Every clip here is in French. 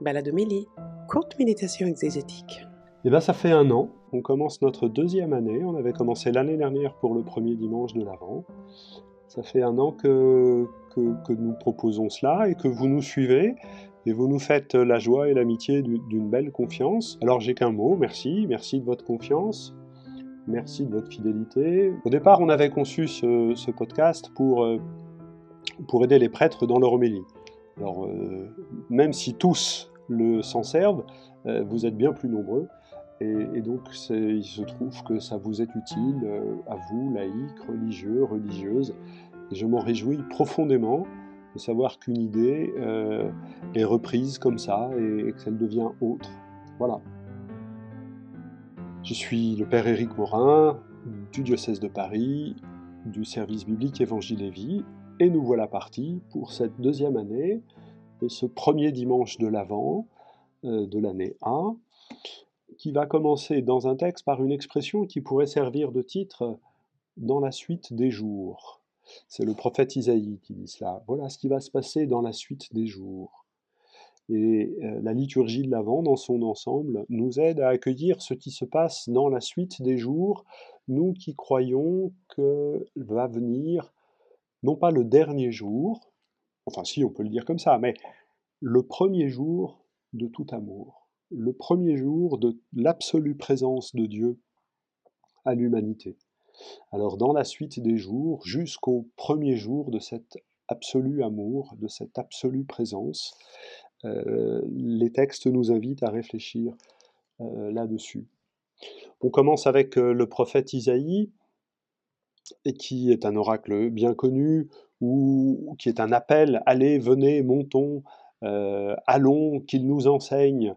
Baladomélie, courte méditation exégétique. Et bien ça fait un an, on commence notre deuxième année, on avait commencé l'année dernière pour le premier dimanche de l'Avent. Ça fait un an que, que, nous proposons cela et que vous nous suivez et vous nous faites la joie et l'amitié d'une belle confiance. Alors j'ai qu'un mot, merci, merci de votre confiance, merci de votre fidélité. Au départ, on avait conçu ce, ce podcast pour, euh, pour aider les prêtres dans leur homélie. Alors, euh, même si tous le s'en servent, euh, vous êtes bien plus nombreux. Et, donc, il se trouve que ça vous est utile euh, à vous, laïcs, religieux, religieuses. Et je m'en réjouis profondément de savoir qu'une idée est reprise comme ça et, qu'elle devient autre. Voilà. Je suis le Père Éric Morin, du diocèse de Paris, du service biblique Évangile et Vie, et nous voilà partis pour cette deuxième année et ce premier dimanche de l'Avent euh, de l'année A, qui va commencer dans un texte par une expression qui pourrait servir de titre dans la suite des jours. C'est le prophète Isaïe qui dit cela. Voilà ce qui va se passer dans la suite des jours. Et euh, la liturgie de l'Avent, dans son ensemble, nous aide à accueillir ce qui se passe dans la suite des jours, nous qui croyons que va venir non pas le dernier jour, enfin si on peut le dire comme ça, mais le premier jour de tout amour, le premier jour de l'absolue présence de Dieu à l'humanité. Alors dans la suite des jours, jusqu'au premier jour de cet absolu amour, de cette absolue présence, euh, les textes nous invitent à réfléchir euh, là-dessus. On commence avec euh, le prophète Isaïe, et qui est un oracle bien connu, ou qui est un appel, allez, venez, montons, euh, allons, qu'il nous enseigne.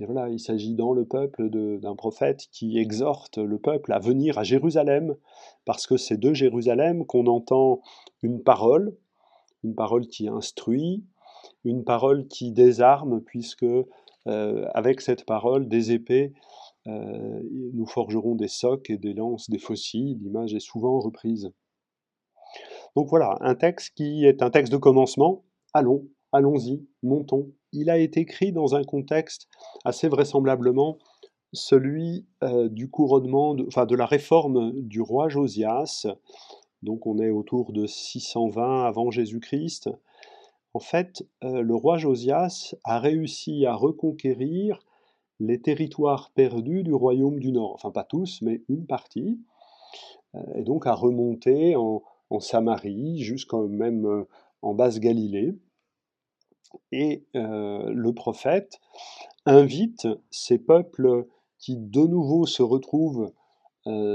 Et voilà, il s'agit dans le peuple d'un prophète qui exhorte le peuple à venir à Jérusalem, parce que c'est de Jérusalem qu'on entend une parole, une parole qui instruit, une parole qui désarme, puisque euh, avec cette parole, des épées euh, nous forgerons des socs et des lances, des fossiles. L'image est souvent reprise. Donc voilà, un texte qui est un texte de commencement. Allons, allons-y, montons. Il a été écrit dans un contexte assez vraisemblablement celui euh, du couronnement, de, enfin de la réforme du roi Josias. Donc on est autour de 620 avant Jésus-Christ. En fait, euh, le roi Josias a réussi à reconquérir les territoires perdus du royaume du Nord, enfin pas tous, mais une partie, euh, et donc à remonter en, Samarie jusqu'en même euh, en Basse-Galilée. Et euh, le prophète invite ces peuples qui de nouveau se retrouvent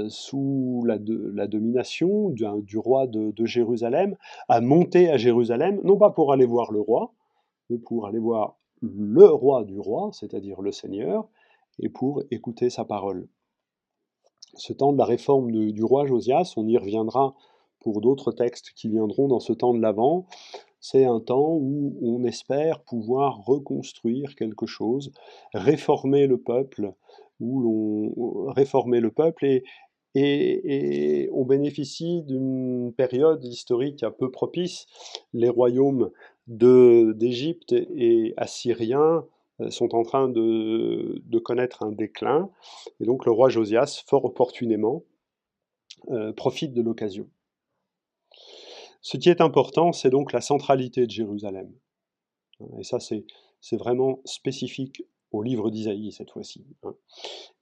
sous la, domination du, roi de, Jérusalem à monter à Jérusalem, non pas pour aller voir le roi, mais pour aller voir le roi du roi, c'est-à-dire le Seigneur, et pour écouter sa parole. Ce temps de la réforme du roi Josias, on y reviendra pour d'autres textes qui viendront dans ce temps de l'Avent, c'est un temps où on espère pouvoir reconstruire quelque chose, réformer le peuple, où réformer le peuple et, et, on bénéficie d'une période historique un peu propice. Les royaumes d'Égypte et assyriens euh, sont en train de, connaître un déclin, et donc le roi Josias, fort opportunément, euh, profite de l'occasion. Ce qui est important, c'est donc la centralité de Jérusalem. Et ça, c'est vraiment spécifique au livre d'Isaïe cette fois-ci. Hein.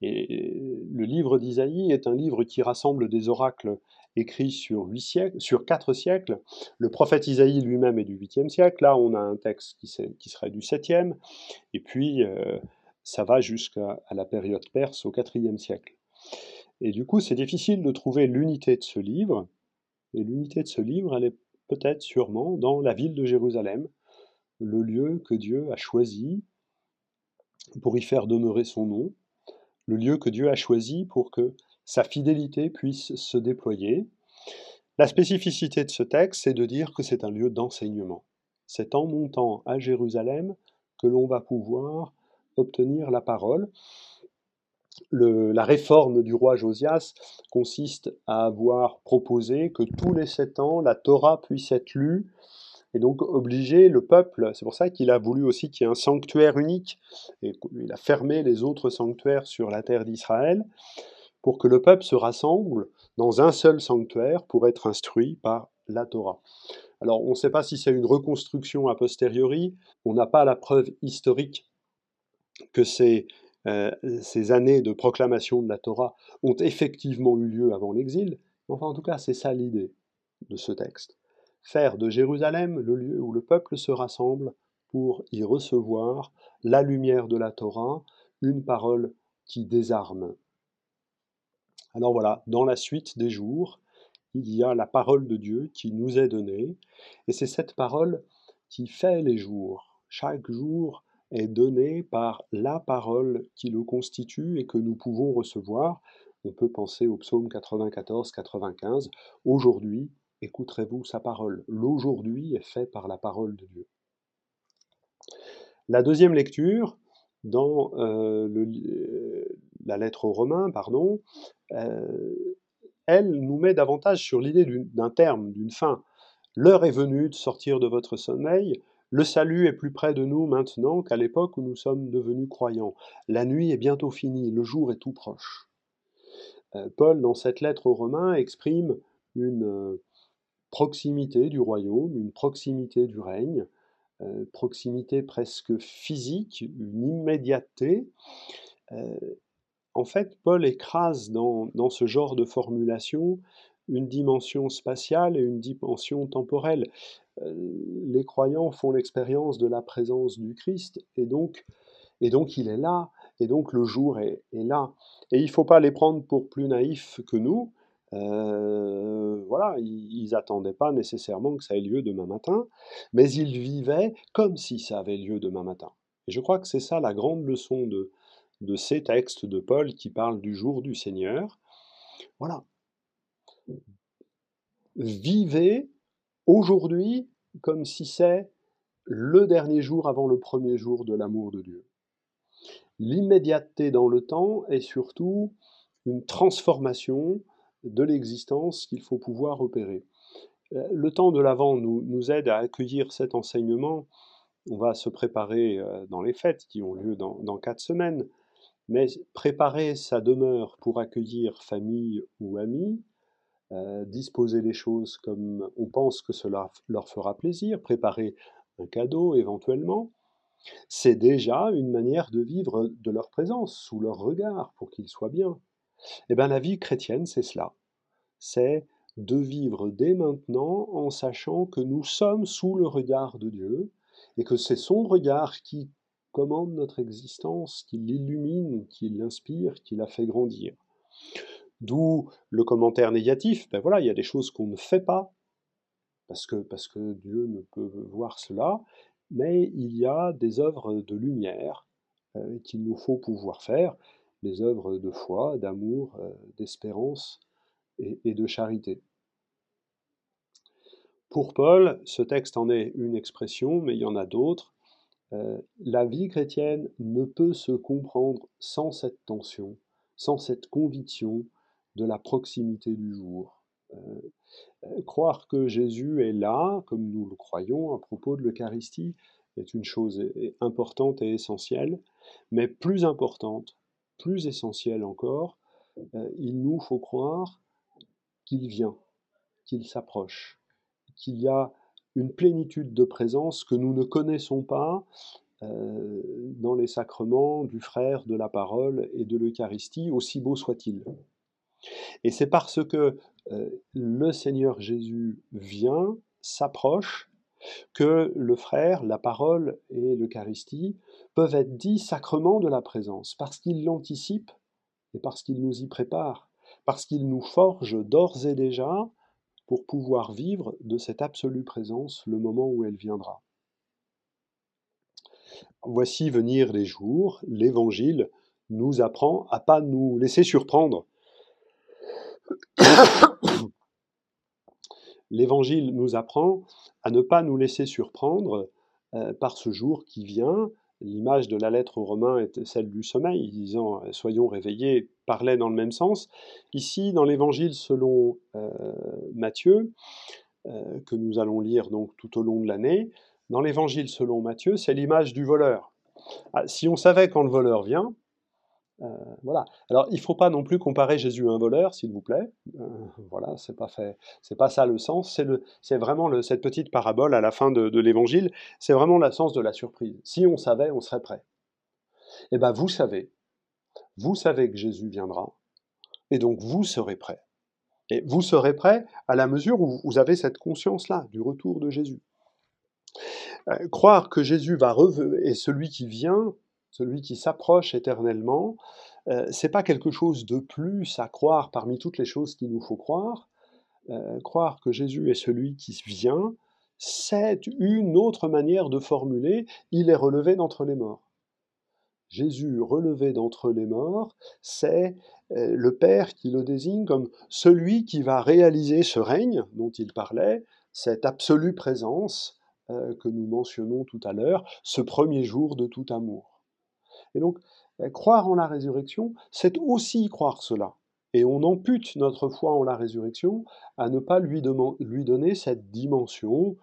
Et le livre d'Isaïe est un livre qui rassemble des oracles siècles, sur quatre siècles. Le prophète Isaïe lui-même est du 8e siècle. Là, on a un texte qui, serait du 7e. Et puis, euh, ça va jusqu'à la période perse au 4e siècle. Et du coup, c'est difficile de trouver l'unité de ce livre. Et l'unité de ce livre, elle est peut-être sûrement dans la ville de Jérusalem, le lieu que Dieu a choisi pour y faire demeurer son nom, le lieu que Dieu a choisi pour que sa fidélité puisse se déployer. La spécificité de ce texte, c'est de dire que c'est un lieu d'enseignement. C'est en montant à Jérusalem que l'on va pouvoir obtenir la parole. la réforme du roi Josias consiste à avoir proposé que tous les sept ans, la Torah puisse être lue et donc obliger le peuple, c'est pour ça qu'il a voulu aussi qu'il y ait un sanctuaire unique, et il a fermé les autres sanctuaires sur la terre d'Israël, pour que le peuple se rassemble dans un seul sanctuaire pour être instruit par la Torah. Alors on ne sait pas si c'est une reconstruction a posteriori, on n'a pas la preuve historique que ces, euh, ces années de proclamation de la Torah ont effectivement eu lieu avant l'exil, enfin en tout cas c'est ça l'idée de ce texte faire de Jérusalem le lieu où le peuple se rassemble pour y recevoir la lumière de la Torah, une parole qui désarme. Alors voilà, dans la suite des jours, il y a la parole de Dieu qui nous est donnée, et c'est cette parole qui fait les jours. Chaque jour est donné par la parole qui le constitue et que nous pouvons recevoir. On peut penser au psaume 94-95. Aujourd'hui, écouterez-vous sa parole L'aujourd'hui est fait par la parole de Dieu. La deuxième lecture, dans euh, la lettre aux Romains, pardon, euh, elle nous met davantage sur l'idée d'un terme, d'une fin. L'heure est venue de sortir de votre sommeil. Le salut est plus près de nous maintenant qu'à l'époque où nous sommes devenus croyants. La nuit est bientôt finie, le jour est tout proche. Euh, Paul, dans cette lettre aux Romains, exprime une, proximité du royaume, une proximité du règne, euh, proximité presque physique, une immédiateté. Euh, en fait, Paul écrase dans, ce genre de formulation une dimension spatiale et une dimension temporelle. Euh, les croyants font l'expérience de la présence du Christ et donc, et donc il est là, et donc le jour est, est là. Et il ne faut pas les prendre pour plus naïfs que nous, euh, voilà, ils n'attendaient pas nécessairement que ça ait lieu demain matin, mais ils vivaient comme si ça avait lieu demain matin. Et je crois que c'est ça la grande leçon de, de ces textes de Paul qui parlent du jour du Seigneur. Voilà. Vivez aujourd'hui comme si c'est le dernier jour avant le premier jour de l'amour de Dieu. L'immédiateté dans le temps est surtout une transformation de l'existence qu'il faut pouvoir opérer. Euh, le temps de l'Avent nous, nous, aide à accueillir cet enseignement. On va se préparer euh, dans les fêtes qui ont lieu dans, quatre semaines, mais préparer sa demeure pour accueillir famille ou amis, euh, disposer les choses comme on pense que cela leur fera plaisir, préparer un cadeau éventuellement, c'est déjà une manière de vivre de leur présence, sous leur regard, pour qu'ils soient bien. Eh bien, la vie chrétienne, c'est cela. C'est de vivre dès maintenant en sachant que nous sommes sous le regard de Dieu et que c'est son regard qui commande notre existence, qui l'illumine, qui l'inspire, qui la fait grandir. D'où le commentaire négatif, ben voilà, il y a des choses qu'on ne fait pas, parce que, parce que Dieu ne peut voir cela, mais il y a des œuvres de lumière euh, qu'il nous faut pouvoir faire, les œuvres de foi, d'amour, euh, d'espérance et, de charité. Pour Paul, ce texte en est une expression, mais il y en a d'autres. Euh, la vie chrétienne ne peut se comprendre sans cette tension, sans cette conviction de la proximité du jour. Euh, croire que Jésus est là, comme nous le croyons à propos de l'Eucharistie, est une chose importante et essentielle, mais plus importante, plus essentiel encore, euh, il nous faut croire qu'il vient, qu'il s'approche, qu'il y a une plénitude de présence que nous ne connaissons pas euh, dans les sacrements du frère, de la parole et de l'Eucharistie, aussi beau soit-il. Et c'est parce que euh, le Seigneur Jésus vient, s'approche, que le frère, la parole et l'Eucharistie peuvent être dits sacrements de la présence, parce qu'ils l'anticipent et parce qu'ils nous y préparent, parce qu'ils nous forgent d'ores et déjà pour pouvoir vivre de cette absolue présence le moment où elle viendra. Voici venir les jours, l'Évangile nous apprend à pas nous laisser surprendre. L'Évangile nous apprend à ne pas nous laisser surprendre euh, par ce jour qui vient. L'image de la lettre aux Romains est celle du sommeil, disant euh, Soyons réveillés, parlait dans le même sens. Ici, dans l'Évangile selon euh, Matthieu, euh, que nous allons lire donc tout au long de l'année, dans l'évangile selon Matthieu, c'est l'image du voleur. Ah, si on savait quand le voleur vient, euh, voilà. Alors, il ne faut pas non plus comparer Jésus à un voleur, s'il vous plaît. Euh, voilà, c'est pas fait, c'est pas ça le sens. C'est le, c'est vraiment cette petite parabole à la fin de, de l'Évangile. C'est vraiment le sens de la surprise. Si on savait, on serait prêt. Eh ben, vous savez, vous savez que Jésus viendra, et donc vous serez prêt. Et vous serez prêt à la mesure où vous avez cette conscience-là du retour de Jésus. Euh, croire que Jésus va revenir et celui qui vient celui qui s'approche éternellement, euh, c'est pas quelque chose de plus à croire parmi toutes les choses qu'il nous faut croire. Euh, croire que Jésus est celui qui vient, c'est une autre manière de formuler il est relevé d'entre les morts. Jésus relevé d'entre les morts, c'est euh, le Père qui le désigne comme celui qui va réaliser ce règne dont il parlait, cette absolue présence que nous mentionnons tout à l'heure, ce premier jour de tout amour. Et donc, euh, croire en la résurrection, c'est aussi croire cela. Et on ampute notre foi en la résurrection à ne pas lui, donner cette dimension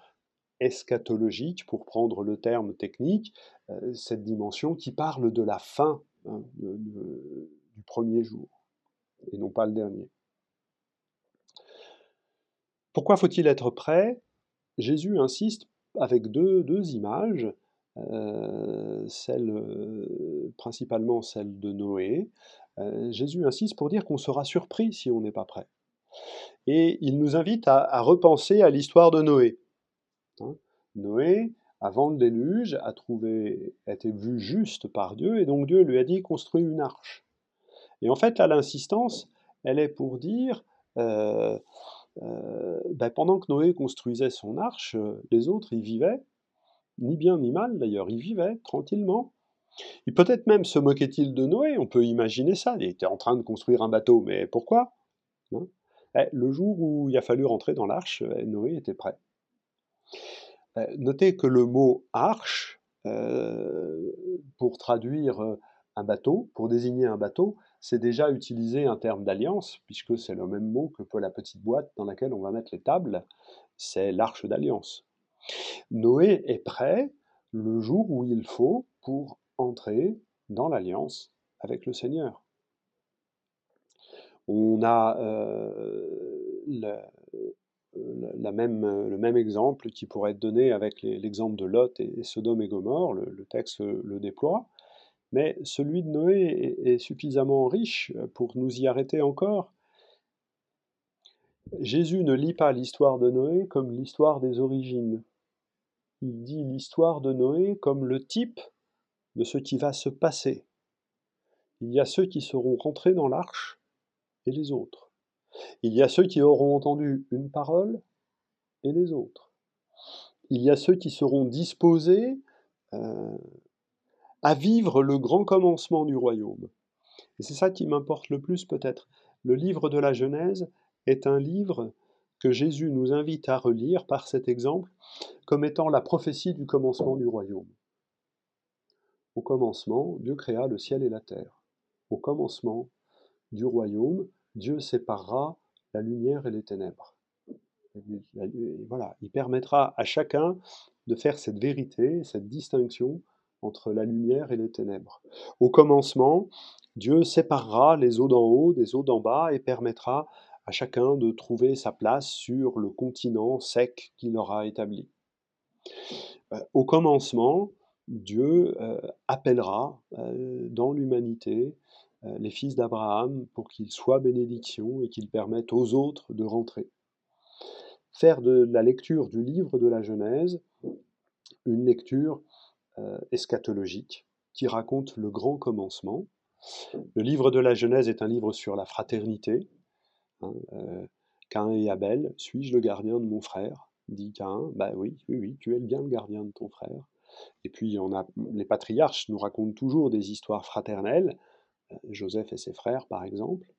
eschatologique, pour prendre le terme technique, euh, cette dimension qui parle de la fin hein, du premier jour, et non pas le dernier. Pourquoi faut-il être prêt? Jésus insiste avec deux, images celle, euh, principalement celle de Noé. Euh, Jésus insiste pour dire qu'on sera surpris si on n'est pas prêt. Et il nous invite à, repenser à l'histoire de Noé. Hein? Noé, avant le déluge, a trouvé, été vu juste par Dieu, et donc Dieu lui a dit construis une arche. Et en fait, là, l'insistance, elle est pour dire, ben, pendant que Noé construisait son arche, les autres y vivaient, ni bien ni mal d'ailleurs, il vivait tranquillement. Et peut-être même se moquait-il de Noé, on peut imaginer ça, il était en train de construire un bateau, mais pourquoi hein? Eh, Le jour où il a fallu rentrer dans l'arche, eh, Noé était prêt. Eh, notez que le mot arche, euh, pour traduire euh, un bateau, pour désigner un bateau, c'est déjà utiliser un terme d'alliance, puisque c'est le même mot que pour la petite boîte dans laquelle on va mettre les tables, c'est l'arche d'alliance. Noé est prêt le jour où il faut pour entrer dans l'alliance avec le Seigneur. On a euh, le même exemple qui pourrait être donné avec l'exemple de Lot et, Sodome et Gomorre, le, texte le déploie, mais celui de Noé est suffisamment riche pour nous y arrêter encore. Jésus ne lit pas l'histoire de Noé comme l'histoire des origines il dit l'histoire de Noé comme le type de ce qui va se passer. Il y a ceux qui seront rentrés dans l'arche et les autres. Il y a ceux qui auront entendu une parole et les autres. Il y a ceux qui seront disposés euh, à vivre le grand commencement du royaume. Et c'est ça qui m'importe le plus peut-être. Le livre de la Genèse est un livre Jésus nous invite à relire par cet exemple comme étant la prophétie du commencement du royaume. Au commencement, Dieu créa le ciel et la terre. Au commencement du royaume, Dieu séparera la lumière et les ténèbres. voilà, il permettra à chacun de faire cette vérité, cette distinction entre la lumière et les ténèbres. Au commencement, Dieu séparera les eaux d'en haut des eaux d'en bas et permettra à chacun de trouver sa place sur le continent sec qu'il aura établi. Euh, au commencement, Dieu euh, appellera euh, dans l'humanité les fils d'Abraham pour qu'ils soient bénédiction et qu'ils permettent aux autres de rentrer. Faire de la lecture du livre de la Genèse une lecture eschatologique qui raconte le grand commencement. Le livre de la Genèse est un livre sur la fraternité, Hein, euh, Cain et Abel, suis-je le gardien de mon frère? dit Cain. Bah oui, oui, oui, tu es bien le gardien de ton frère. Et puis on a, les patriarches nous racontent toujours des histoires fraternelles, euh, Joseph et ses frères par exemple.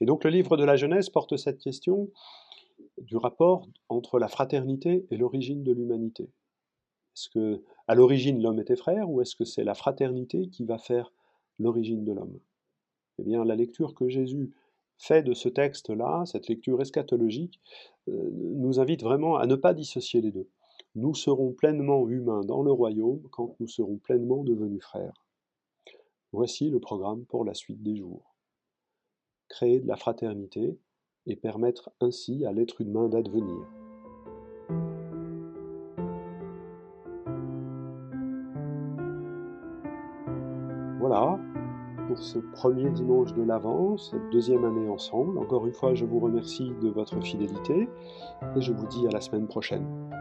Et donc le livre de la Genèse porte cette question du rapport entre la fraternité et l'origine de l'humanité. Est-ce que à l'origine l'homme était frère ou est-ce que c'est la fraternité qui va faire l'origine de l'homme? Eh bien la lecture que Jésus fait de ce texte-là, cette lecture eschatologique, euh, nous invite vraiment à ne pas dissocier les deux. Nous serons pleinement humains dans le royaume quand nous serons pleinement devenus frères. Voici le programme pour la suite des jours. Créer de la fraternité et permettre ainsi à l'être humain d'advenir. Ce premier dimanche de l'Avent, cette deuxième année ensemble. Encore une fois, je vous remercie de votre fidélité et je vous dis à la semaine prochaine.